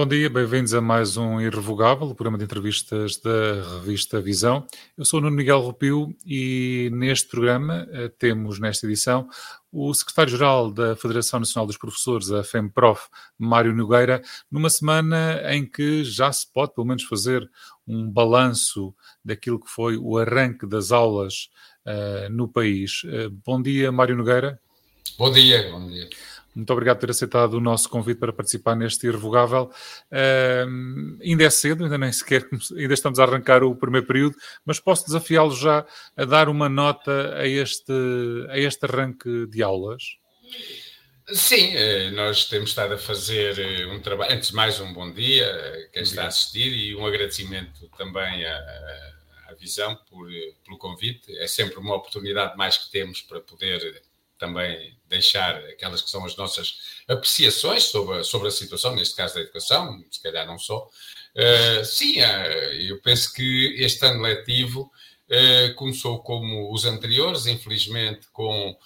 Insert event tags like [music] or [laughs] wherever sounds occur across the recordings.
Bom dia, bem-vindos a mais um Irrevogável, o programa de entrevistas da revista Visão. Eu sou o Nuno Miguel Rupio e neste programa eh, temos, nesta edição, o secretário-geral da Federação Nacional dos Professores, a FEMPROF, Mário Nogueira, numa semana em que já se pode, pelo menos, fazer um balanço daquilo que foi o arranque das aulas uh, no país. Uh, bom dia, Mário Nogueira. Bom dia, bom dia. Muito obrigado por ter aceitado o nosso convite para participar neste Irrevogável. Uh, ainda é cedo, ainda nem sequer, ainda estamos a arrancar o primeiro período, mas posso desafiá-lo já a dar uma nota a este, a este arranque de aulas? Sim, eh, nós temos estado a fazer eh, um trabalho. Antes de mais, um bom dia a quem está a assistir e um agradecimento também à, à Visão por, eh, pelo convite. É sempre uma oportunidade mais que temos para poder também deixar aquelas que são as nossas apreciações sobre a, sobre a situação, neste caso da educação, se calhar não só. Uh, sim, uh, eu penso que este ano letivo uh, começou como os anteriores, infelizmente com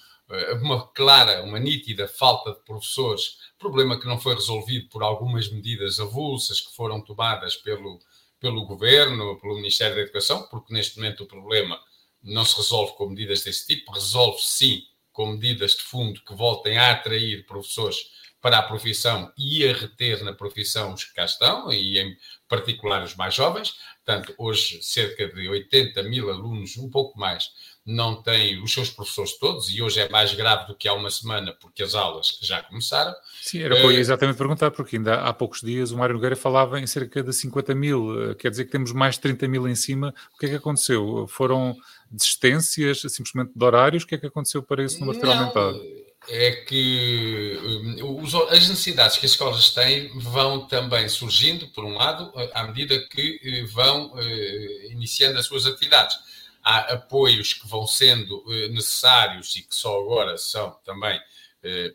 uma clara, uma nítida falta de professores, problema que não foi resolvido por algumas medidas avulsas que foram tomadas pelo, pelo Governo, pelo Ministério da Educação, porque neste momento o problema não se resolve com medidas desse tipo, resolve sim com medidas de fundo que voltem a atrair professores para a profissão e a reter na profissão os que cá estão, e em particular os mais jovens. Portanto, hoje, cerca de 80 mil alunos, um pouco mais, não têm os seus professores todos, e hoje é mais grave do que há uma semana, porque as aulas já começaram. Sim, era eh, exatamente perguntar, porque ainda há poucos dias o Mário Nogueira falava em cerca de 50 mil, eh, quer dizer que temos mais de 30 mil em cima. O que é que aconteceu? Foram desistências simplesmente de horários? O que é que aconteceu para esse número ter aumentado? É que hum, as necessidades que as escolas têm vão também surgindo, por um lado, à medida que eh, vão eh, iniciando as suas atividades. Há apoios que vão sendo eh, necessários e que só agora são também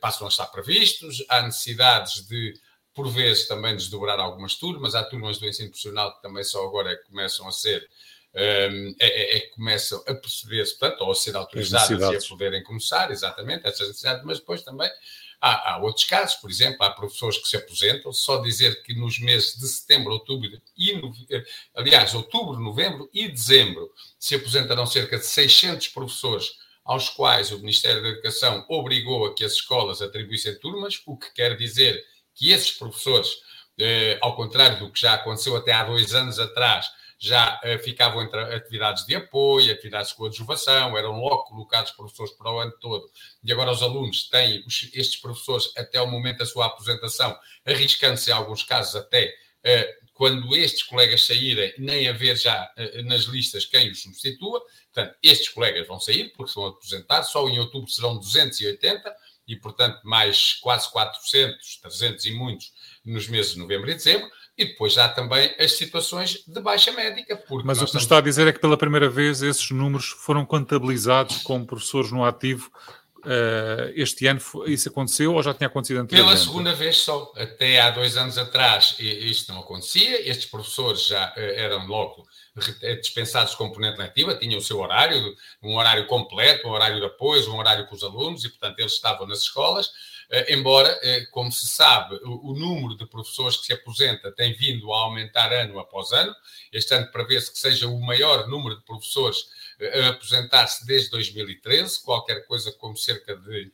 passam a estar previstos, há necessidades de, por vezes, também desdobrar algumas turmas, há turmas do ensino profissional que também só agora começam a ser é, é, é, que começam a perceber-se, portanto, ou a ser autorizadas e a poderem começar, exatamente, essas necessidades, mas depois também há, há, outros casos, por exemplo, há professores que se aposentam, só dizer que nos meses de setembro, outubro e, eh, aliás, outubro, novembro e dezembro, se aposentarão cerca de 600 professores aos quais o Ministério da Educação obrigou a que as escolas atribuíssem turmas, o que quer dizer que esses professores, eh, ao contrário do que já aconteceu até há dois anos atrás, já uh, ficavam entre atividades de apoio, atividades de coadjuvação, eram logo colocados professores para o ano todo, e agora os alunos têm os, estes professores até o momento da sua aposentação, arriscando-se em alguns casos até uh, quando estes colegas saírem, nem haver já uh, nas listas quem os substitua. Portanto, estes colegas vão sair porque vão aposentar, só em outubro serão 280 e, portanto, mais quase 400, 300 e muitos nos meses de novembro e dezembro. E depois há também as situações de baixa médica. Mas o que estamos... está a dizer é que pela primeira vez esses números foram contabilizados como professores no ativo. Uh, este ano isso aconteceu ou já tinha acontecido anteriormente? Pela segunda vez só. Até há dois anos atrás isto não acontecia. Estes professores já uh, eram logo eh, dispensados de componente letiva, tinham o seu horário, um horário completo, um horário de apoio, um horário com os alunos e, portanto, eles estavam nas escolas eh, embora, eh, como se sabe, o número de professores que se aposenta tem vindo a aumentar ano após ano. Este ano prevê-se que seja o maior número de professores eh, a aposentar-se desde 2013, qualquer coisa como cerca de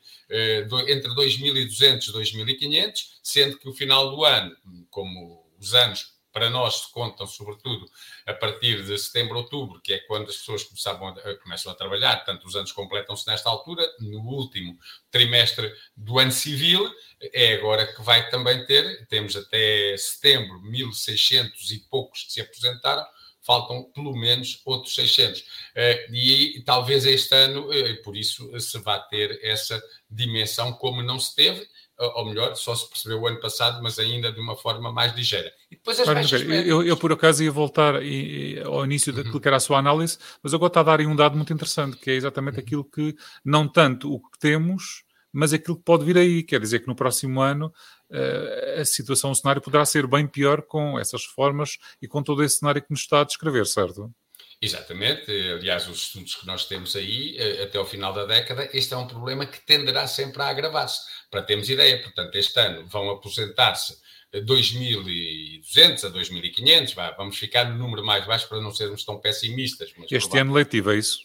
entre 2.200 e 2.500, sendo que o final do ano, como os anos para nós contam sobretudo a partir de setembro, outubro, que é quando as pessoas começavam a, começam a trabalhar, portanto os anos completam-se nesta altura, no último trimestre do ano civil, é agora que vai também ter, temos até setembro 1.600 e poucos que se aposentaram, faltam pelo menos outros 600. Eh, e talvez este ano, eh, por isso, se vá ter essa dimensão como não se teve, ou melhor, só se percebeu o ano passado, mas ainda de uma forma mais ligeira. E depois as baixas eu, eu, por acaso, ia voltar e, ao início daquilo uhum. que era a sua análise, mas agora está a dar aí um dado muito interessante, que é exatamente uhum. aquilo que, não tanto o que temos, mas aquilo que pode vir aí. Quer dizer que no próximo ano uh, a situação, o cenário poderá ser bem pior com essas reformas e com todo esse cenário que nos está a descrever, certo? Exatamente, aliás, os estudos que nós temos aí, eh, até ao final da década, este é um problema que tenderá sempre a agravar-se. Para termos ideia, portanto, este ano vão aposentar-se 2.200 a 2.500, vamos ficar no número mais baixo para não sermos tão pessimistas. este ano letivo, é isso?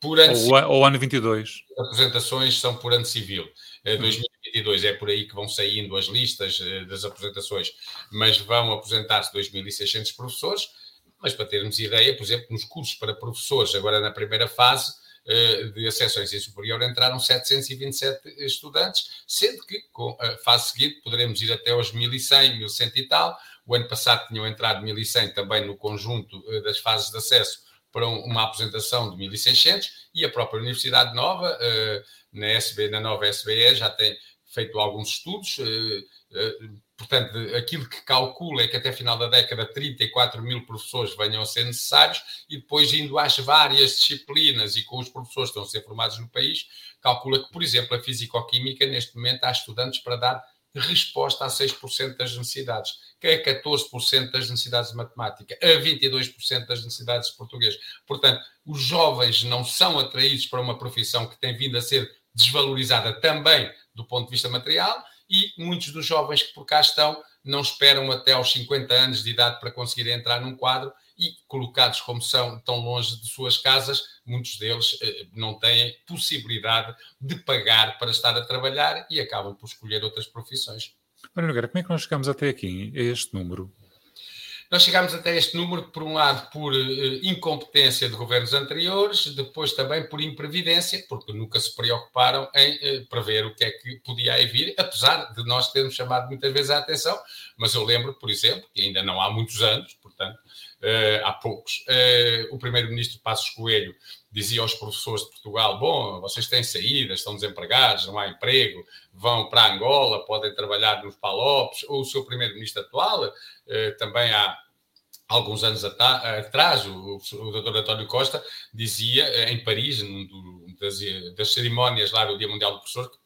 Por ano ou, ou ano 22? As apresentações são por ano civil. Hum. 2022 é por aí que vão saindo as listas eh, das apresentações, mas vão apresentar-se 2.600 professores. Mas para termos ideia, por exemplo, nos cursos para professores, agora na primeira fase, eh, de acesso ao ensino superior entraram 727 estudantes, sendo que com a fase seguinte poderemos ir até aos 1100, 1100 e tal. O ano passado tinham entrado 1100 também no conjunto eh, das fases de acesso para uma apresentação de 1600 e a própria Universidade Nova, eh, na, SB, na nova SBE, já tem feito alguns estudos Portanto, aquilo que calcula é que até final da década 34 mil professores venham a ser necessários e depois indo às várias disciplinas e com os professores que estão a ser formados no país, calcula que, por exemplo, a Físico-Química, neste momento, há estudantes para dar resposta a 6% das necessidades, que é 14% das necessidades de matemática, a 22% das necessidades de português. Portanto, os jovens não são atraídos para uma profissão que tem vindo a ser desvalorizada também do ponto de vista material e muitos dos jovens que por cá estão não esperam até aos 50 anos de idade para conseguirem entrar num quadro e, colocados como são tão longe de suas casas, muitos deles eh, não têm possibilidade de pagar para estar a trabalhar e acabam por escolher outras profissões. Mário Nogueira, como é que nós chegamos até aqui, a este número? Nós chegámos até este número, por um lado, por uh, incompetência de governos anteriores, depois também por imprevidência, porque nunca se preocuparam em uh, prever o que é que podia aí vir, apesar de nós termos chamado muitas vezes a atenção. Mas eu lembro, por exemplo, que ainda não há muitos anos, portanto, há poucos, o primeiro-ministro Passos Coelho dizia aos professores de Portugal: Bom, vocês têm saída, estão desempregados, não há emprego, vão para Angola, podem trabalhar nos Palopes, ou o seu primeiro-ministro atual, eh, também há alguns anos atrás, o, o Dr. António Costa dizia eh, em Paris, num das, das, cerimónias lá do Dia Mundial do Professor, que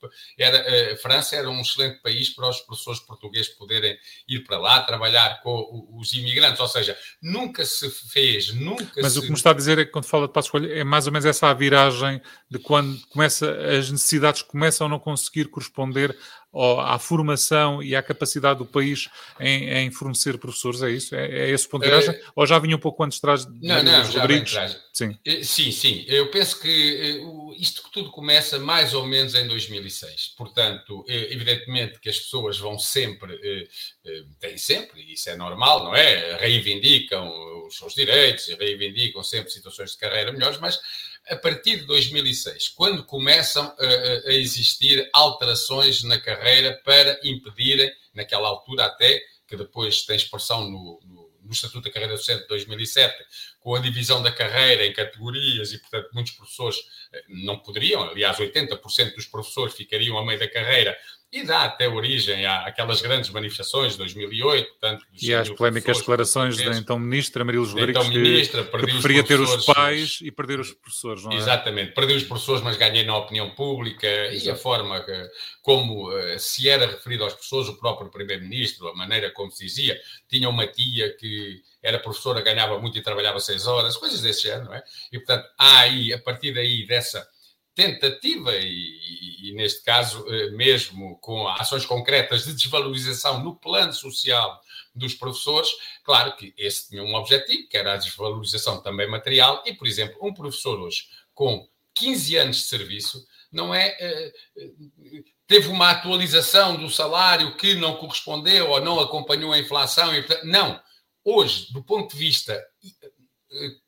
era, a eh, França era um excelente país para os professores portugueses poderem ir para lá trabalhar com os imigrantes, ou seja, nunca se fez, nunca Mas se... o que me está a dizer é que quando fala de passo escolha é mais ou menos essa a viragem de quando começa, as necessidades começam a não conseguir corresponder à formação e à capacidade do país em, em fornecer professores, é isso? É, é esse o ponto de viragem? Uh, ou já vinha um pouco antes de trás de não, não, Rodrigues? Sim. Uh, sim, sim. Eu penso que uh, isto tudo começa mais ou menos em 2006. Portanto, evidentemente que as pessoas vão sempre, têm sempre, e isso é normal, não é? Reivindicam os seus direitos e reivindicam sempre situações de carreira melhores, mas a partir de 2006, quando começam a, a existir alterações na carreira para impedirem, naquela altura até, que depois tem expressão no, no, no Estatuto da Carreira Docente de 2007, com a divisão da carreira em categorias e, portanto, muitos professores eh, não poderiam, aliás, 80% dos professores ficariam a meio da carreira e dá até origem àquelas grandes manifestações de 2008. Portanto, e às polémicas declarações da então ministra Marilos Rodrigues, então, ministra, que, que preferia ter os pais e perder os professores, não é? Exatamente, perder os professores, mas ganhei na opinião pública Exato. e a forma que, como uh, se era referido aos professores, o próprio primeiro-ministro, a maneira como se dizia, tinha uma tia que era professora, ganhava muito e trabalhava seis horas, coisas desse género, não é? E, portanto, há aí, a partir daí, dessa tentativa, e, e, neste caso eh, mesmo com ações concretas de desvalorização no plano social dos professores, claro que esse tinha um objetivo, que era a desvalorização também material, e, por exemplo, um professor hoje com 15 anos de serviço não é. Eh, teve uma atualização do salário que não correspondeu ou não acompanhou a inflação. E, não. Hoje, do ponto de vista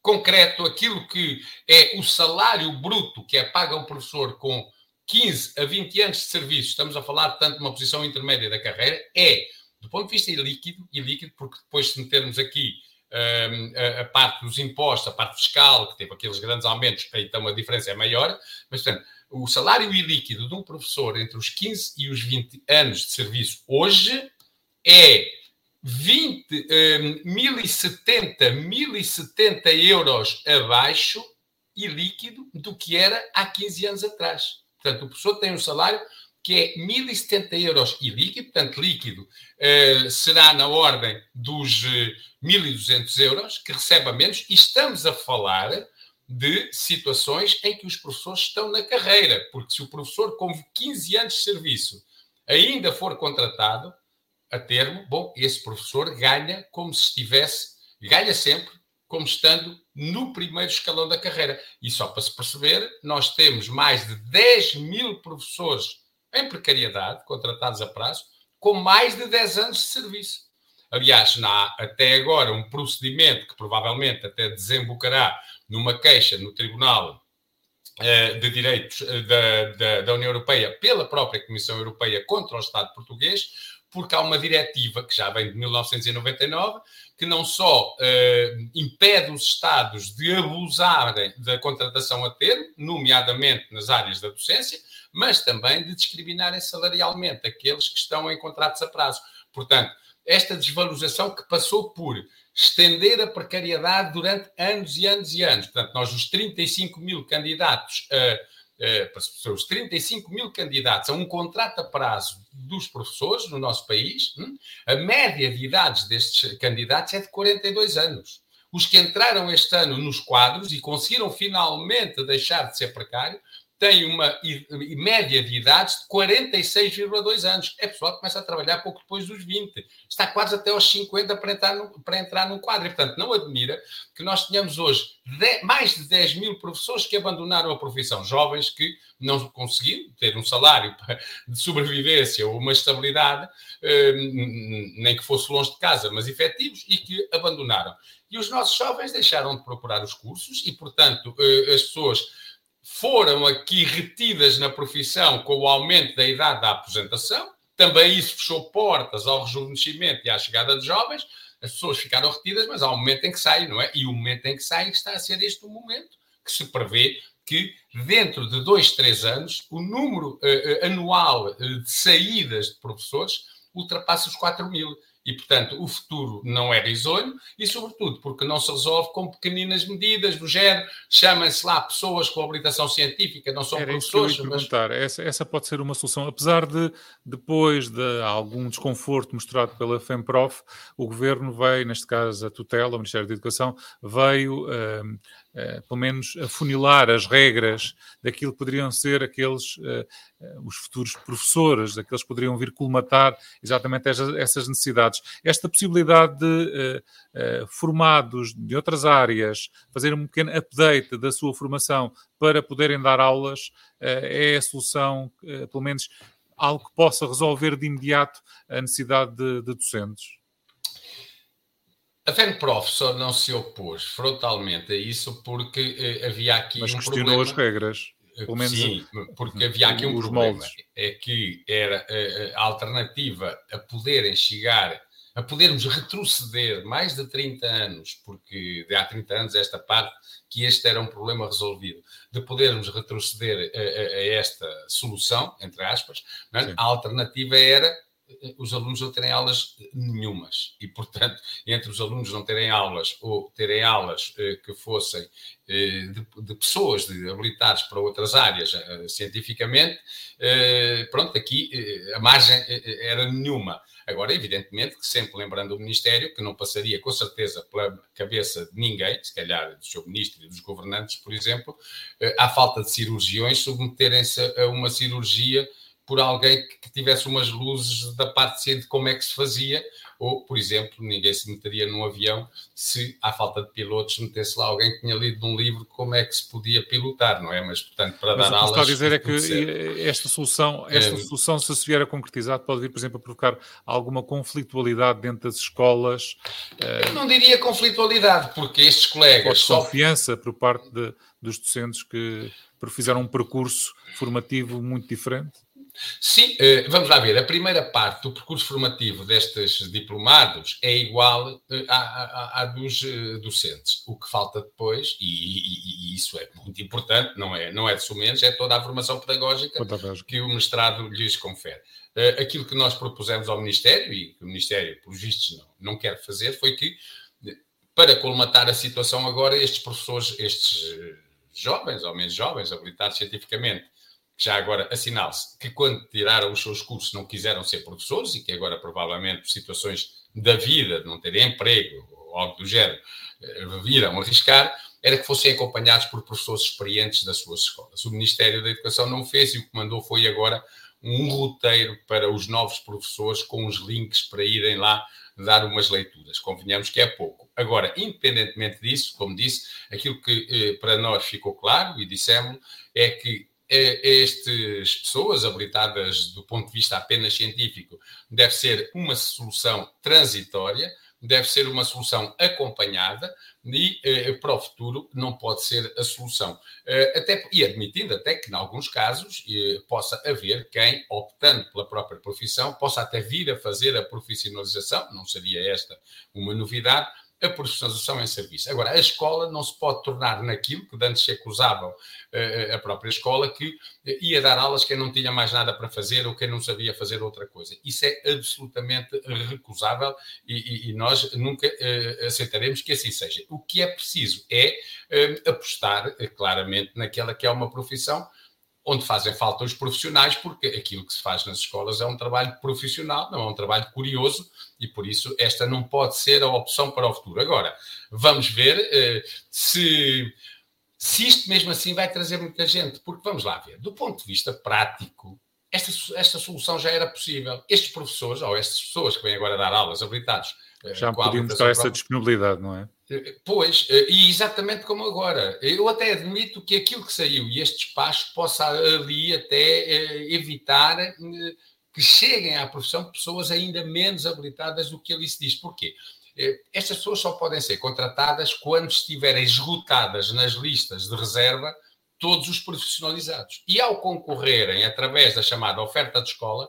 concreto aquilo que é o salário bruto que é pago ao professor com 15 a 20 anos de serviço, estamos a falar tanto de uma posição intermédia da carreira, é, do ponto de vista ilíquido, ilíquido porque depois se metermos aqui um, a, a, parte dos impostos, a parte fiscal, que teve aqueles grandes aumentos, então a diferença é maior, mas, portanto, o salário ilíquido de um professor entre os 15 e os 20 anos de serviço hoje é 20, um, 1070, 1070 euros abaixo e líquido do que era há 15 anos atrás. Portanto, o professor tem um salário que é 1070 euros e líquido, portanto, líquido uh, será na ordem dos eh, 1200 euros, que recebe a menos, e estamos a falar de situações em que os professores estão na carreira, porque se o professor com 15 anos de serviço ainda for contratado, a termo, bom, esse professor ganha como se estivesse, ganha sempre como estando no primeiro escalão da carreira. E só para se perceber, nós temos mais de 10 mil professores em precariedade, contratados a prazo, com mais de 10 anos de serviço. Aliás, há até agora um procedimento que provavelmente até desembocará numa queixa no Tribunal eh, de Direitos eh, da, da, da União Europeia pela própria Comissão Europeia contra o Estado português, porque há uma diretiva que já vem de 1999 que não só eh, impede os Estados de abusarem da contratação a termo, nomeadamente nas áreas da docência, mas também de discriminarem salarialmente aqueles que estão em contratos a prazo. Portanto, esta desvalorização que passou por estender a precariedade durante anos e anos e anos. Portanto, nós, os 35 mil candidatos, uh, uh, os 35 mil candidatos a um contrato a prazo dos professores no nosso país, hum, a média de idades destes candidatos é de 42 anos. Os que entraram este ano nos quadros e conseguiram finalmente deixar de ser precário tem uma média de idades de 46,2 anos. É pessoal que começa a trabalhar pouco depois dos 20. Está quase até aos 50 para entrar, no, para entrar num quadro. E, portanto, não admira que nós tenhamos hoje de, mais de 10 mil professores que abandonaram a profissão. Jovens que não conseguiram ter um salário [laughs] de sobrevivência ou uma estabilidade, eh, nem que fosse longe de casa, mas efetivos, e que abandonaram. E os nossos jovens deixaram de procurar os cursos e, portanto, eh, as pessoas foram aqui retidas na profissão com o aumento da idade da aposentação. Também isso fechou portas ao rejuvenescimento e à chegada de jovens. As pessoas ficaram retidas, mas há um momento em que saem, não é? E o momento em que saem está a ser este o momento que se prevê que dentro de dois, três anos, o número uh, anual uh, de saídas de professores ultrapassa os 4 mil. E, portanto, o futuro não é risonho e, sobretudo, porque não se resolve com pequeninas medidas do género, chamam-se lá pessoas com habilitação científica, não são Era professores. Isso que eu mas... perguntar. Essa, essa pode ser uma solução. Apesar de, depois de algum desconforto mostrado pela FEMPROF, o Governo veio, neste caso a tutela, o Ministério da Educação, veio... Uh, Uh, pelo menos afunilar as regras daquilo que poderiam ser aqueles, uh, os futuros professores, aqueles que poderiam vir colmatar exatamente essas, essas necessidades. Esta possibilidade de formados de outras áreas fazerem um pequeno update da sua formação para poderem dar aulas é a solução, pelo menos algo que possa resolver de imediato a necessidade de, de docentes. A FENPROF só não se opôs frontalmente a isso porque eh, havia aqui Mas um questionou problema. as regras. Pelo menos Sim, porque havia aqui um problema. Moldes. É que era a, a alternativa a poderem chegar, a podermos retroceder mais de 30 anos, porque de há 30 anos esta parte que este era um problema resolvido, de podermos retroceder a, a, a esta solução, entre aspas, é? a alternativa era os alunos não terem aulas nenhumas. E, portanto, entre os alunos não terem aulas ou terem aulas eh, que fossem eh, de, de, pessoas de, habilitadas para outras áreas eh, cientificamente, eh, pronto, aqui eh, a margem eh, era nenhuma. Agora, evidentemente, que sempre lembrando o Ministério, que não passaria com certeza pela cabeça de ninguém, se calhar do seu Ministro e dos governantes, por exemplo, à falta de cirurgiões, submeterem-se a uma cirurgia por alguém que tivesse umas luzes da parte de como é que se fazia, ou, por exemplo, ninguém se meteria num avião se, à falta de pilotos, metesse lá alguém que tinha lido num livro como é que se podia pilotar, não é? Mas, portanto, para Mas dar aulas... O que está a dizer é que esta solução, esta é... solução, se se vier a concretizar, pode vir, por exemplo, a provocar alguma conflitualidade dentro das escolas. Eu não diria conflitualidade, porque estes colegas... Só... confiança por parte de, dos docentes que fizeram um percurso formativo muito diferente? Sim, eh, vamos lá ver. A primeira parte do percurso formativo destes diplomados é igual eh, à, à, à dos eh, docentes. O que falta depois, e, e, e, isso é muito importante, não é, não é de sumenos, é toda a formação pedagógica que o mestrado lhes confere. Aquilo que nós propusemos ao Ministério, e que o Ministério, por vistos, não, não quer fazer, foi que, para colmatar a situação agora, estes professores, estes jovens, ou menos jovens, habilitados cientificamente, já agora assinale-se que quando tiraram os seus cursos não quiseram ser professores e que agora provavelmente por situações da vida, de não terem emprego ou algo do género, eh, viram arriscar, era que fossem acompanhados por professores experientes das suas escolas. O Ministério da Educação não fez e o que mandou foi agora um roteiro para os novos professores com os links para irem lá dar umas leituras. Convenhamos que é pouco. Agora, independentemente disso, como disse, aquilo que eh, para nós ficou claro e dissemos é que estas pessoas habilitadas do ponto de vista apenas científico deve ser uma solução transitória, deve ser uma solução acompanhada e eh, para o futuro não pode ser a solução. Eh, até, e admitindo até que, em alguns casos, eh, possa haver quem, optando pela própria profissão, possa até vir a fazer a profissionalização, não seria esta uma novidade, a profissionalização em serviço. Agora, a escola não se pode tornar naquilo que antes se acusavam a própria escola, que ia dar aulas quem não tinha mais nada para fazer ou quem não sabia fazer outra coisa. Isso é absolutamente recusável e, e nós nunca uh, aceitaremos que assim seja. O que é preciso é uh, apostar claramente naquela que é uma profissão onde fazem falta os profissionais, porque aquilo que se faz nas escolas é um trabalho profissional, não é um trabalho curioso, e por isso esta não pode ser a opção para o futuro. Agora, vamos ver se se isto mesmo assim vai trazer muita gente, porque vamos lá ver, do ponto de vista prático, esta, esta solução já era possível. Estes professores, ou estas pessoas que vêm agora dar aulas habilitados. Eh, já podiam mostrar essa disponibilidade, não é? Eh, pois, eh, e exatamente como agora. Eu até admito que aquilo que saiu e este espaço possa ali até evitar que cheguem à profissão pessoas ainda menos habilitadas do que ali se diz. Porquê? Estas pessoas só podem ser contratadas quando estiverem esgotadas nas listas de reserva todos os profissionalizados. E ao concorrerem através da chamada oferta de escola,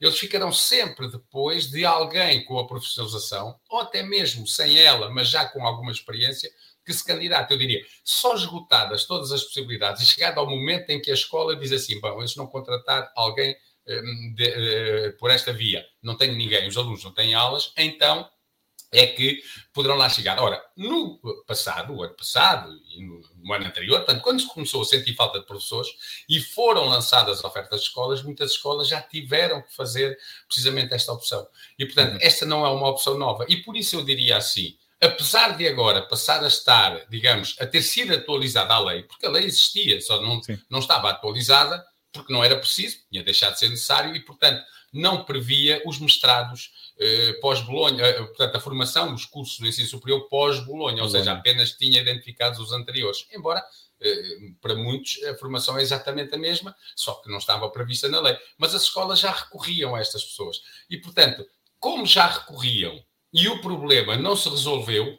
eles ficarão sempre depois de alguém com a profissionalização, ou até mesmo sem ela, mas já com alguma experiência, que se candidata. Eu diria, só esgotadas todas as possibilidades e chegado ao momento em que a escola diz assim: bom, eles não contratar alguém eh, de, de, por esta via, não tem ninguém, os alunos não têm aulas, então é que poderão lá chegar. Ora, no passado, o ano passado e no, no, ano anterior, portanto, quando se começou a sentir falta de professores e foram lançadas ofertas de escolas, muitas escolas já tiveram que fazer precisamente esta opção. E, portanto, uhum. esta não é uma opção nova. E por isso eu diria assim, apesar de agora passar a estar, digamos, a ter sido atualizada a lei, porque a lei existia, só não, não estava atualizada, porque não era preciso, tinha deixado de ser necessário e, portanto, não previa os mestrados pós-Bolonha, eh, portanto, a formação dos cursos do ensino superior pós-Bolonha, ou seja, apenas tinha identificados os anteriores. Embora, eh, para muitos, a formação é exatamente a mesma, só que não estava prevista na lei. Mas as escolas já recorriam a estas pessoas. E, portanto, como já recorriam e o problema não se resolveu,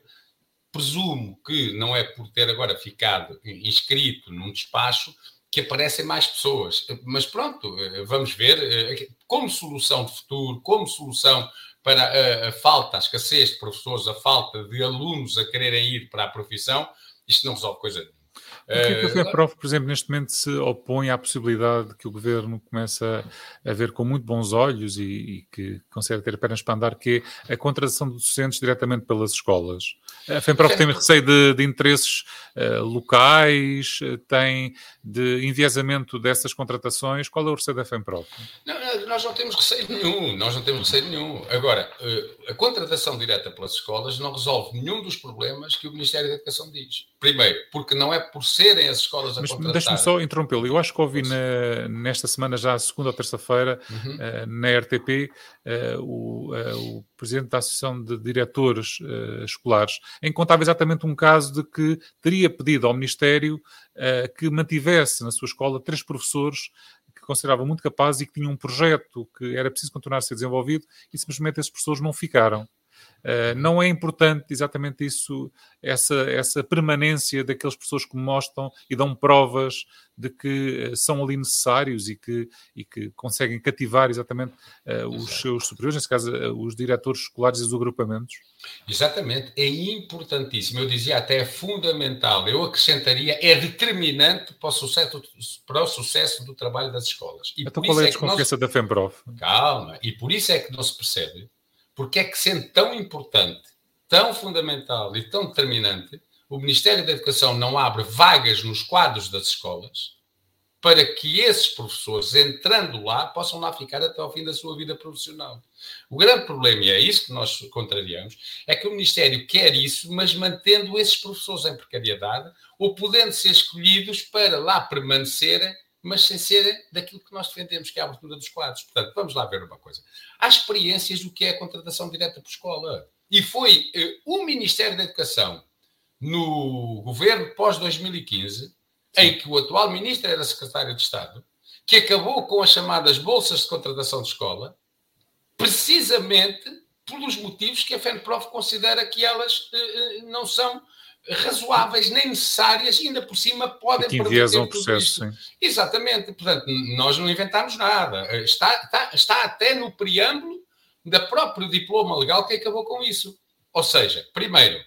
presumo que não é por ter agora ficado inscrito num despacho que aparecem mais pessoas. Mas pronto, vamos ver. Como solução de futuro, como solução para a, a, falta, a escassez de professores, a falta de alunos a quererem ir para a profissão, isto não resolve coisa nenhuma. O que é que a FEPROF, por exemplo, neste momento se opõe à possibilidade de que o governo comece a, ver com muito bons olhos e, e, que consegue ter pernas para andar, que é a contratação de docentes diretamente pelas escolas? A FEPROF tem receio de, de interesses uh, locais, uh, tem de enviesamento dessas contratações. Qual é o receio da FEPROF? Não, nós não temos receio nenhum, nós não temos receio nenhum. Agora, uh, a contratação direta pelas escolas não resolve nenhum dos problemas que o Ministério da Educação diz. Primeiro, porque não é por serem as escolas a Mas contratar. Deixa-me só interrompê-lo. Eu acho que ouvi na, nesta semana, já segunda ou terça-feira, uhum. uh, na RTP, uh, eh, o, uh, o, presidente da Associação de Diretores Escolares, em que contava exatamente um caso de que teria pedido ao Ministério que mantivesse na sua escola três professores que considerava muito capazes e que tinham um projeto que era preciso continuar a ser desenvolvido e simplesmente esses professores não ficaram. Uh, não é importante exatamente isso, essa, essa permanência daquelas pessoas que mostram e dão provas de que uh, são ali necessários e que, e que conseguem cativar exatamente uh, os seus superiores, nesse caso os diretores escolares e os agrupamentos? Exatamente, é importantíssimo. Eu dizia até é fundamental. Eu acrescentaria, é determinante para o sucesso, para o sucesso do trabalho das escolas. E então qual é a desconfiança é da FEMPROF? Calma, e por isso é que não se percebe porque é que, sendo tão importante, tão fundamental e tão determinante, o Ministério da Educação não abre vagas nos quadros das escolas para que esses professores, entrando lá, possam lá ficar até ao fim da sua vida profissional. O grande problema, e é isso que nós contrariamos, é que o Ministério quer isso, mas mantendo esses professores em precariedade ou podendo ser escolhidos para lá permanecerem mas sem ser daquilo que nós defendemos, que é a abertura dos quadros. Portanto, vamos lá ver uma coisa. Há experiências do que é a contratação direta por escola. E foi eh, o Ministério da Educação, no governo pós-2015, em que o atual ministro era secretário de Estado, que acabou com as chamadas bolsas de contratação de escola, precisamente pelos motivos que a FENPROF considera que elas eh, eh não são razoáveis nem necessárias, ainda por cima podem que enviesam o processo. Sim. Exatamente, portanto, nós não inventamos nada. Está, está, está até no preâmbulo da próprio diploma legal que acabou com isso. Ou seja, primeiro,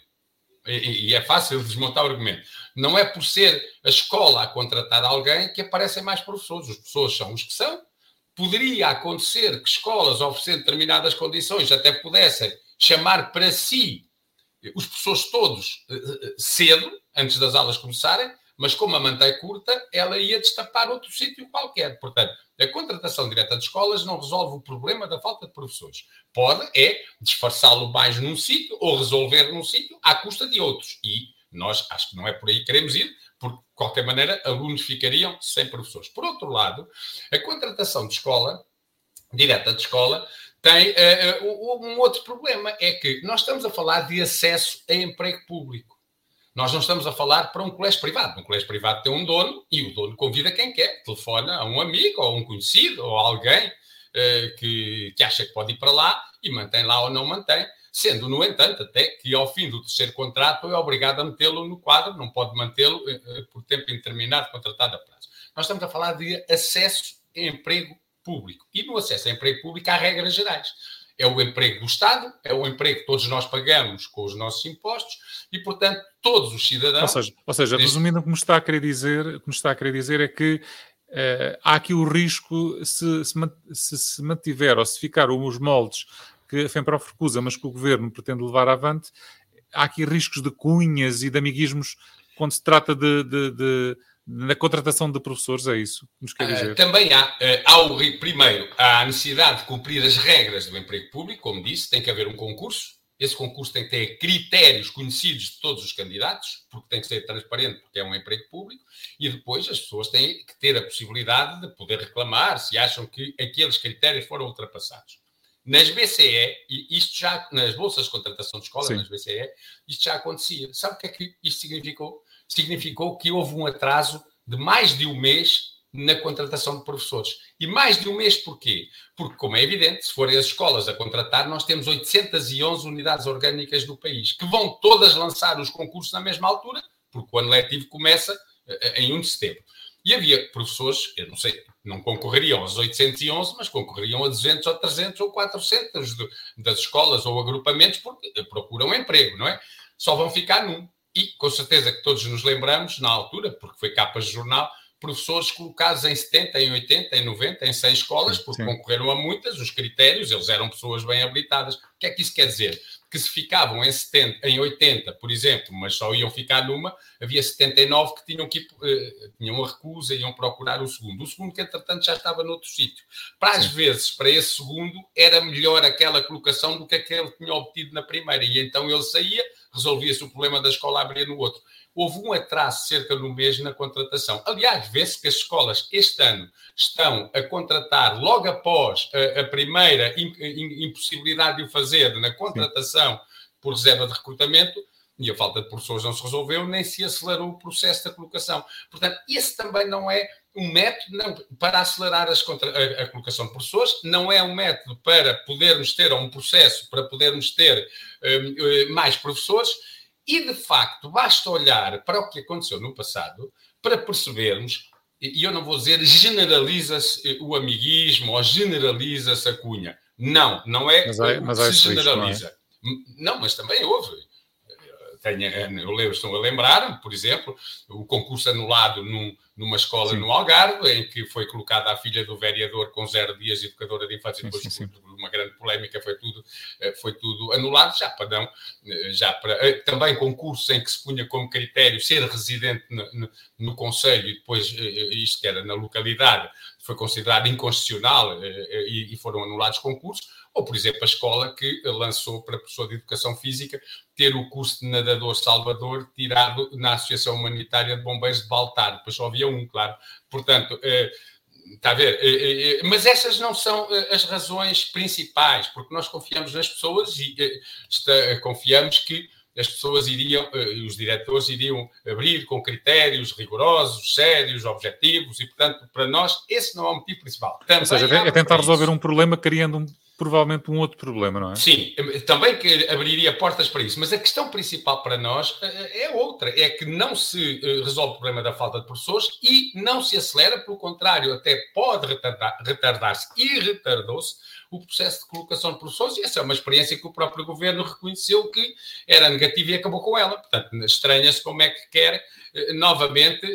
e, e é fácil desmontar o argumento, não é por ser a escola a contratar alguém que aparecem mais professores. Os professores são os que são. Poderia acontecer que escolas oferecendo determinadas condições até pudessem chamar para si os professores todos eh, eh, cedo, antes das aulas começarem, mas como a manta é curta, ela ia destapar outro sítio qualquer. Portanto, a contratação direta de escolas não resolve o problema da falta de professores. Pode é disfarçá-lo mais num sítio ou resolver num sítio à custa de outros. E nós acho que não é por aí que queremos ir, porque, de qualquer maneira, alunos ficariam sem professores. Por outro lado, a contratação de escola, direta de escola, tem uh, um outro problema, é que nós estamos a falar de acesso a emprego público. Nós não estamos a falar para um colégio privado. Um colégio privado tem um dono e o dono convida quem quer. Telefona a um amigo ou a um conhecido ou a alguém uh, que, que acha que pode ir para lá e mantém lá ou não mantém. Sendo, no entanto, até que ao fim do terceiro contrato é obrigado a metê-lo no quadro, não pode mantê-lo uh, por tempo indeterminado, contratado a prazo. Nós estamos a falar de acesso a emprego público. E no acesso a emprego público há regras gerais. É o emprego do Estado, é o emprego que todos nós pagamos com os nossos impostos e, portanto, todos os cidadãos. Ou seja, ou seja resumindo, o que me está a querer dizer, o que me está a querer dizer é que uh, há aqui o risco, se se, se se mantiver ou se ficar os moldes que a FEMPROF recusa, mas que o governo pretende levar avante, há aqui riscos de cunhas e de amiguismos quando se trata de, de, de na contratação de professores, é isso que nos quer dizer? Uh, também há, uh, há o, primeiro, há a necessidade de cumprir as regras do emprego público, como disse, tem que haver um concurso. Esse concurso tem que ter critérios conhecidos de todos os candidatos, porque tem que ser transparente, porque é um emprego público, e depois as pessoas têm que ter a possibilidade de poder reclamar se acham que aqueles critérios foram ultrapassados. Nas BCE, e isto já, nas bolsas de contratação de escola, Sim. nas BCE, isto já acontecia. Sabe o que é que isto significou? Significou que houve um atraso de mais de um mês na contratação de professores. E mais de um mês porquê? Porque, como é evidente, se forem as escolas a contratar, nós temos 811 unidades orgânicas no país, que vão todas lançar os concursos na mesma altura, porque o ano letivo começa eh, em 1 de setembro. E havia professores, eu não sei, não concorreriam aos 811, mas concorreriam a 200 ou 300 ou 400 de, das escolas ou agrupamentos porque procuram emprego, não é? Só vão ficar num. E com certeza que todos nos lembramos, na altura, porque foi capas de jornal, professores colocados em 70, em 80, em 90, em 100 escolas, porque Sim. concorreram a muitas, os critérios, eles eram pessoas bem habilitadas. O que é que isso quer dizer? Que se ficavam em, 70, em 80, por exemplo, mas só iam ficar numa, havia 79 que tinham que uh, tinham a recusa, iam procurar o segundo. O segundo que, entretanto, já estava noutro sítio. Para às vezes, para esse segundo, era melhor aquela colocação do que aquele que tinha obtido na primeira. E então ele saía, resolvia-se o problema da escola, abria no outro. Houve um atraso cerca de um mês na contratação. Aliás, vê-se que as escolas este ano estão a contratar logo após a, a primeira impossibilidade de o fazer na contratação por reserva de recrutamento, e a falta de professores não se resolveu, nem se acelerou o processo da colocação. Portanto, esse também não é um método não, para acelerar contra, a, a, colocação de professores, não é um método para podermos ter, ou um processo para podermos ter um, mais professores, e de facto basta olhar para o que aconteceu no passado para percebermos, e eu não vou dizer generaliza-se o amiguismo ou generaliza-se a cunha. Não, não é, mas é, mas é se generaliza. Não, mas também houve tenha, eu lembro, estou a lembrar, por exemplo, o concurso anulado num, numa escola sim. no Algarve, em que foi colocada a filha do vereador com zero dias, educadora de infância, depois sim, sim, uma grande polémica, foi tudo, eh, foi tudo anulado, já para não, eh, já para, eh, também concursos em que se punha como critério ser residente no, no, no Conselho e depois isto era na localidade, foi considerado inconstitucional e foram anulados concursos, ou, por exemplo, a escola que lançou para a pessoa de educação física ter o curso de nadador Salvador tirado na Associação Humanitária de Bombeiros de Baltar. Depois só havia um, claro. Portanto, Está a ver? Mas essas não são as razões principais, porque nós confiamos nas pessoas e confiamos que as pessoas iriam, os diretores iriam abrir com critérios rigorosos, sérios, objetivos, e, portanto, para nós, esse não é o motivo principal. Também Ou seja, é tentar resolver um problema criando um provavelmente um outro problema, não é? Sim, também que abriria portas para isso, mas a questão principal para nós eh, é outra, é que não se eh, resolve o problema da falta de professores e não se acelera, pelo contrário, até pode retardar-se retardar e retardou-se o processo de colocação de professores, e essa é uma experiência que o próprio governo reconheceu que era negativa e acabou com ela. Portanto, estranha-se como é que quer eh, novamente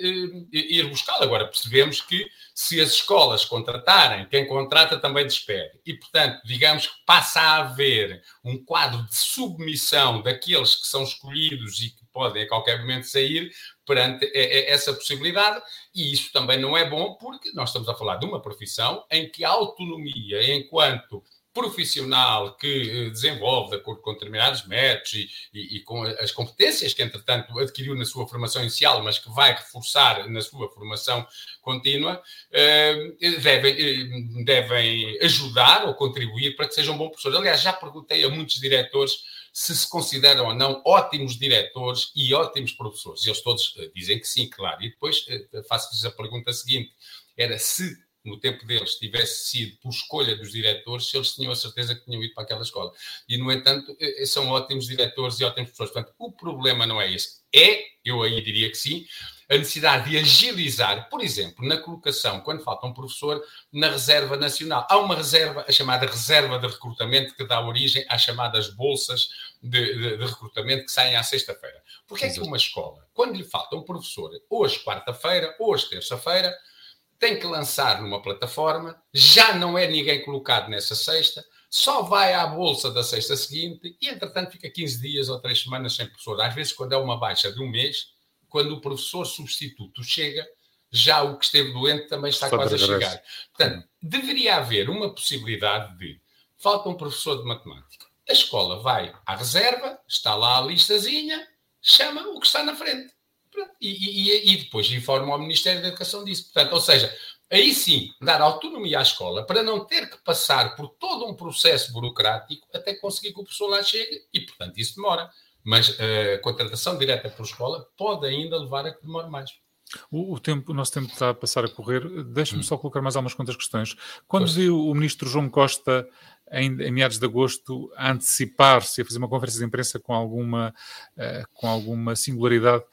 ir buscá-la. Agora, percebemos que se as escolas contratarem, quem contrata também despede. E, portanto, digamos que passa a haver um quadro de submissão daqueles que são escolhidos e que podem a qualquer momento sair perante essa possibilidade, e isso também não é bom porque nós estamos a falar de uma profissão em que a autonomia, enquanto profissional que eh, desenvolve de acordo com determinados métodos e, e, e, com as competências que, entretanto, adquiriu na sua formação inicial, mas que vai reforçar na sua formação contínua, eh, devem, eh, devem ajudar ou contribuir para que sejam bons professores. Aliás, já perguntei a muitos diretores se se consideram ou não ótimos diretores e ótimos professores. Eles todos dizem que sim, claro. E depois faço-lhes a pergunta seguinte: era se no tempo deles, tivesse sido por escolha dos diretores, se eles tinham a certeza que tinham ido para aquela escola. E, no entanto, eh, eh, são ótimos diretores e ótimas pessoas. Portanto, o problema não é esse. É, eu aí diria que sim, a necessidade de agilizar, por exemplo, na colocação, quando falta um professor, na reserva nacional. Há uma reserva, a chamada reserva de recrutamento, que dá origem às chamadas bolsas de, de, de recrutamento que saem à sexta-feira. Porque é que uma escola, quando lhe falta um professor, hoje quarta-feira, hoje terça-feira, tem que lançar numa plataforma, já não é ninguém colocado nessa sexta, só vai à bolsa da sexta seguinte e, entretanto, fica 15 dias ou 3 semanas sem professor. Às vezes, quando é uma baixa de um mês, quando o professor substituto chega, já o que esteve doente também está Só quase a chegar. Portanto, deveria haver uma possibilidade de falta um professor de matemática. A escola vai à reserva, está lá a listazinha, chama o que está na frente. E, e, e, depois informa ao Ministério da Educação disso. Portanto, ou seja, aí sim, dar autonomia à escola para não ter que passar por todo um processo burocrático até conseguir que o professor lá chegue e, portanto, isso demora. Mas a contratação direta por escola pode ainda levar a que demore mais. O, o, tempo, o nosso tempo está a passar a correr. Deixe-me hum. só colocar mais algumas quantas questões. Quando pois. viu o ministro João Costa em, em meados de agosto a antecipar-se, a fazer uma conferência de imprensa com alguma, uh, com alguma singularidade,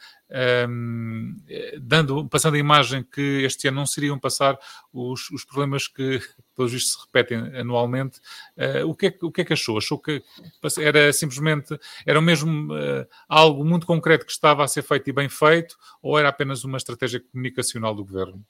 um, dando, passando a imagem que este ano não seriam passar os, os problemas que, pelos vistos, se repetem anualmente. Uh, o, que é, o que é que achou? Achou que era simplesmente, era mesmo uh, algo muito concreto que estava a ser feito e bem feito, ou era apenas uma estratégia comunicacional do governo?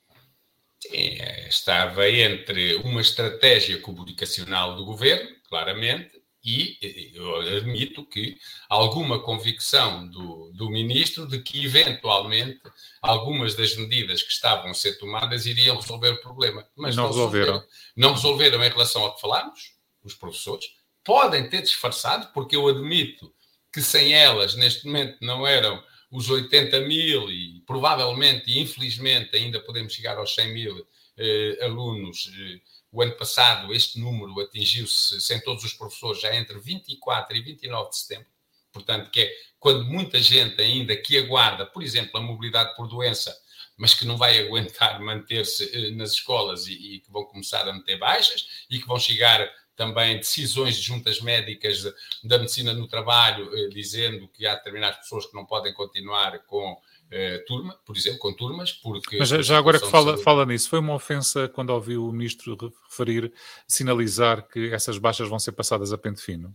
Sim, estava entre uma estratégia comunicacional do governo, claramente, e eu admito que alguma convicção do, do ministro de que, eventualmente, algumas das medidas que estavam a ser tomadas iriam resolver o problema. Mas não, não resolveram. resolveram. Não resolveram em relação ao que falámos, os professores. Podem ter disfarçado, porque eu admito que sem elas, neste momento, não eram os 80 mil e provavelmente e infelizmente ainda podemos chegar aos 100 mil eh, alunos eh, o ano passado, este número atingiu-se, sem todos os professores, já entre 24 e 29 de setembro. Portanto, que é quando muita gente ainda que aguarda, por exemplo, a mobilidade por doença, mas que não vai aguentar [laughs] manter-se eh, nas escolas e, e, que vão começar a meter baixas e que vão chegar também decisões de juntas médicas da medicina no trabalho, eh, dizendo que há determinadas pessoas que não podem continuar com eh, turma, por exemplo, com turmas, porque... Mas já, agora que fala, fala nisso, foi uma ofensa quando ouviu o ministro referir, sinalizar que essas baixas vão ser passadas a pente fino?